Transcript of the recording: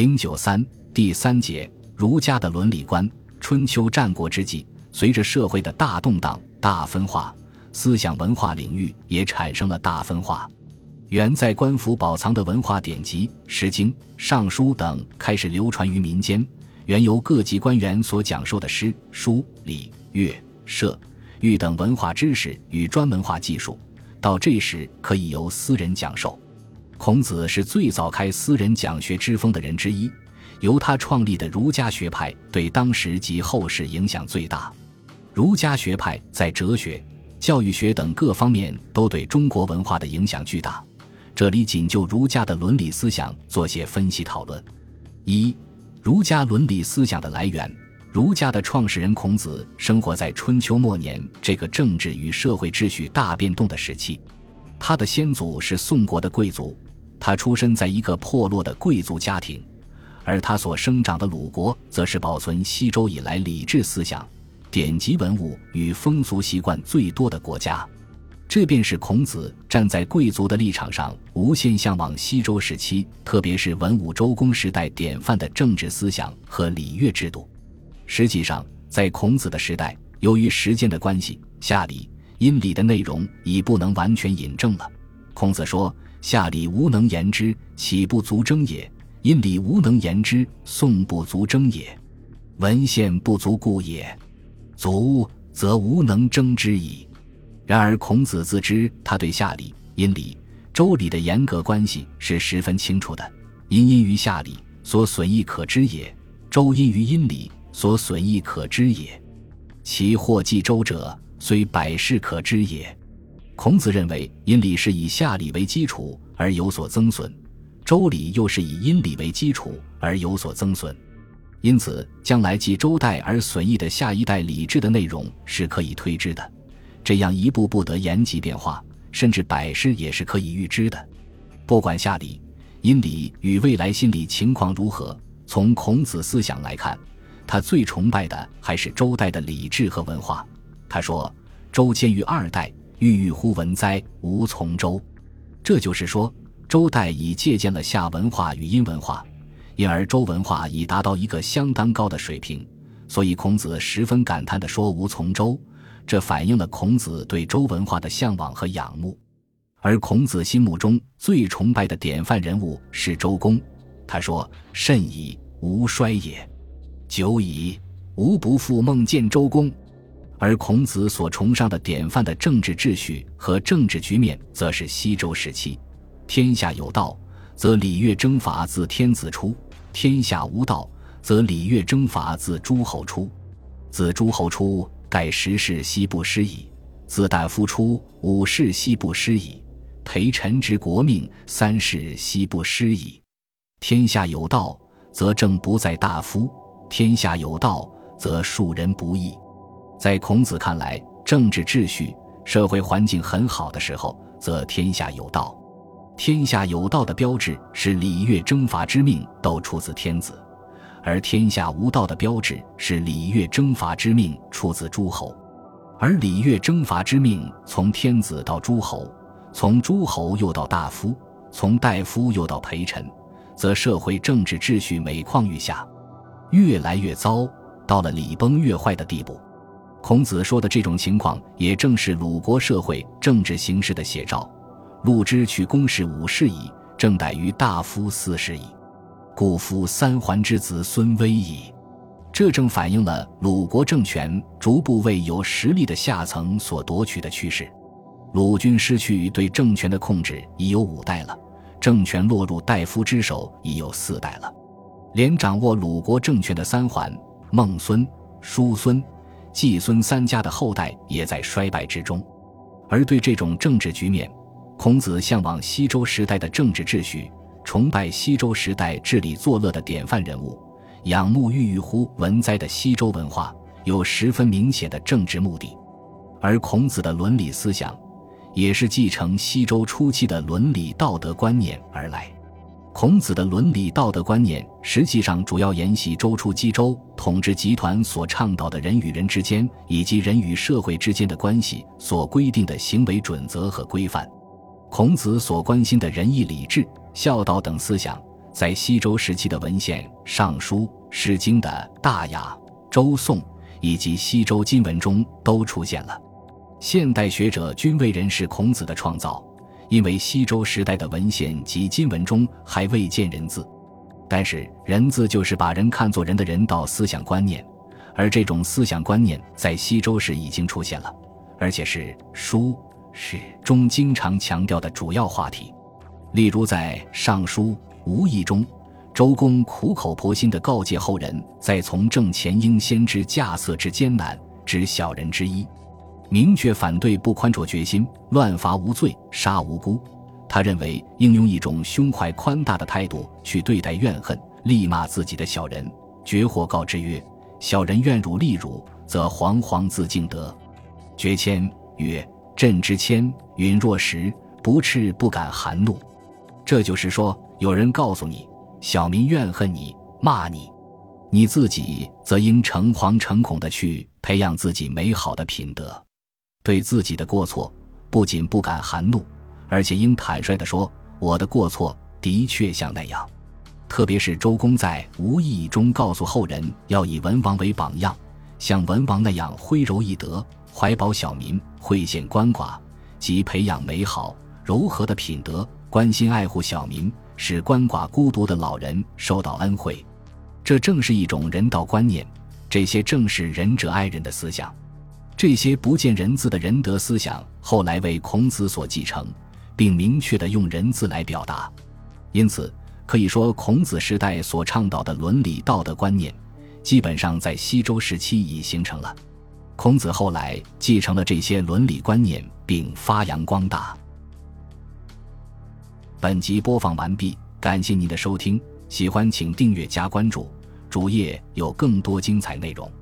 零九三第三节，儒家的伦理观。春秋战国之际，随着社会的大动荡、大分化，思想文化领域也产生了大分化。原在官府保藏的文化典籍《诗经》《尚书》等开始流传于民间。原由各级官员所讲授的诗、书、礼、乐、射、御等文化知识与专门化技术，到这时可以由私人讲授。孔子是最早开私人讲学之风的人之一，由他创立的儒家学派对当时及后世影响最大。儒家学派在哲学、教育学等各方面都对中国文化的影响巨大。这里仅就儒家的伦理思想做些分析讨论。一、儒家伦理思想的来源。儒家的创始人孔子生活在春秋末年这个政治与社会秩序大变动的时期，他的先祖是宋国的贵族。他出身在一个破落的贵族家庭，而他所生长的鲁国，则是保存西周以来礼制思想、典籍文物与风俗习惯最多的国家。这便是孔子站在贵族的立场上，无限向往西周时期，特别是文武周公时代典范的政治思想和礼乐制度。实际上，在孔子的时代，由于时间的关系，夏礼、殷礼的内容已不能完全引证了。孔子说。夏礼无能言之，岂不足征也；殷礼无能言之，宋不足征也。文献不足故也。足则无能征之矣。然而孔子自知他对夏礼、殷礼、周礼的严格关系是十分清楚的。殷因于夏礼所损益可知也，周因于殷礼所损益可知也。其祸继周者，虽百世可知也。孔子认为，殷礼是以夏礼为基础而有所增损，周礼又是以殷礼为基础而有所增损，因此，将来继周代而损益的下一代礼制的内容是可以推知的。这样一步步的延吉变化，甚至百世也是可以预知的。不管夏礼、殷礼与未来心理情况如何，从孔子思想来看，他最崇拜的还是周代的礼制和文化。他说：“周迁于二代。”郁郁乎文哉，无从周。这就是说，周代已借鉴了夏文化与殷文化，因而周文化已达到一个相当高的水平。所以孔子十分感叹地说：“无从周。”这反映了孔子对周文化的向往和仰慕。而孔子心目中最崇拜的典范人物是周公。他说：“甚矣，吾衰也！久矣，吾不复梦见周公。”而孔子所崇尚的典范的政治秩序和政治局面，则是西周时期：天下有道，则礼乐征伐自天子出；天下无道，则礼乐征伐自诸侯出。自诸侯出，盖十世悉不施矣；自大夫出，五世悉不施矣；陪臣之国命，三世悉不施矣。天下有道，则政不在大夫；天下有道，则庶人不义。在孔子看来，政治秩序、社会环境很好的时候，则天下有道。天下有道的标志是礼乐征伐之命都出自天子，而天下无道的标志是礼乐征伐之命出自诸侯。而礼乐征伐之命从天子到诸侯，从诸侯又到大夫，从大夫又到陪臣，则社会政治秩序每况愈下，越来越糟，到了礼崩乐坏的地步。孔子说的这种情况，也正是鲁国社会政治形势的写照。陆之取公室五世矣，正逮于大夫四世矣，故夫三桓之子孙威矣。这正反映了鲁国政权逐步为有实力的下层所夺取的趋势。鲁军失去对政权的控制已有五代了，政权落入大夫之手已有四代了，连掌握鲁国政权的三桓、孟孙、叔孙。季孙三家的后代也在衰败之中，而对这种政治局面，孔子向往西周时代的政治秩序，崇拜西周时代治理作乐的典范人物，仰慕郁郁乎文哉的西周文化，有十分明显的政治目的。而孔子的伦理思想，也是继承西周初期的伦理道德观念而来。孔子的伦理道德观念，实际上主要沿袭周初姬周统治集团所倡导的人与人之间以及人与社会之间的关系所规定的行为准则和规范。孔子所关心的仁义礼智、孝道等思想，在西周时期的文献《尚书》《诗经》的《大雅》《周颂》以及西周金文中都出现了。现代学者均未认识孔子的创造，因为西周时代的文献及金文中还未见人字。但是人字就是把人看作人的人道思想观念，而这种思想观念在西周时已经出现了，而且是书史中经常强调的主要话题。例如在《尚书·无意》中，周公苦口婆心地告诫后人，在从政前应先知稼穑之艰难，知小人之一。明确反对不宽绰决心、乱罚无罪、杀无辜。他认为应用一种胸怀宽大的态度去对待怨恨、力骂自己的小人。绝或告之曰：“小人怨辱利辱，则惶惶自敬德。”绝谦曰：“朕之谦，允若石，不赤不敢含怒。”这就是说，有人告诉你，小民怨恨你、骂你，你自己则应诚惶诚恐地去培养自己美好的品德。对自己的过错，不仅不敢含怒，而且应坦率地说：“我的过错的确像那样。”特别是周公在《无义》中告诉后人，要以文王为榜样，像文王那样挥柔易德，怀保小民，惠献鳏寡，即培养美好柔和的品德，关心爱护小民，使鳏寡孤独的老人受到恩惠。这正是一种人道观念，这些正是仁者爱人的思想。这些不见人字的仁德思想，后来为孔子所继承，并明确地用人字来表达。因此，可以说孔子时代所倡导的伦理道德观念，基本上在西周时期已形成了。孔子后来继承了这些伦理观念，并发扬光大。本集播放完毕，感谢您的收听，喜欢请订阅加关注，主页有更多精彩内容。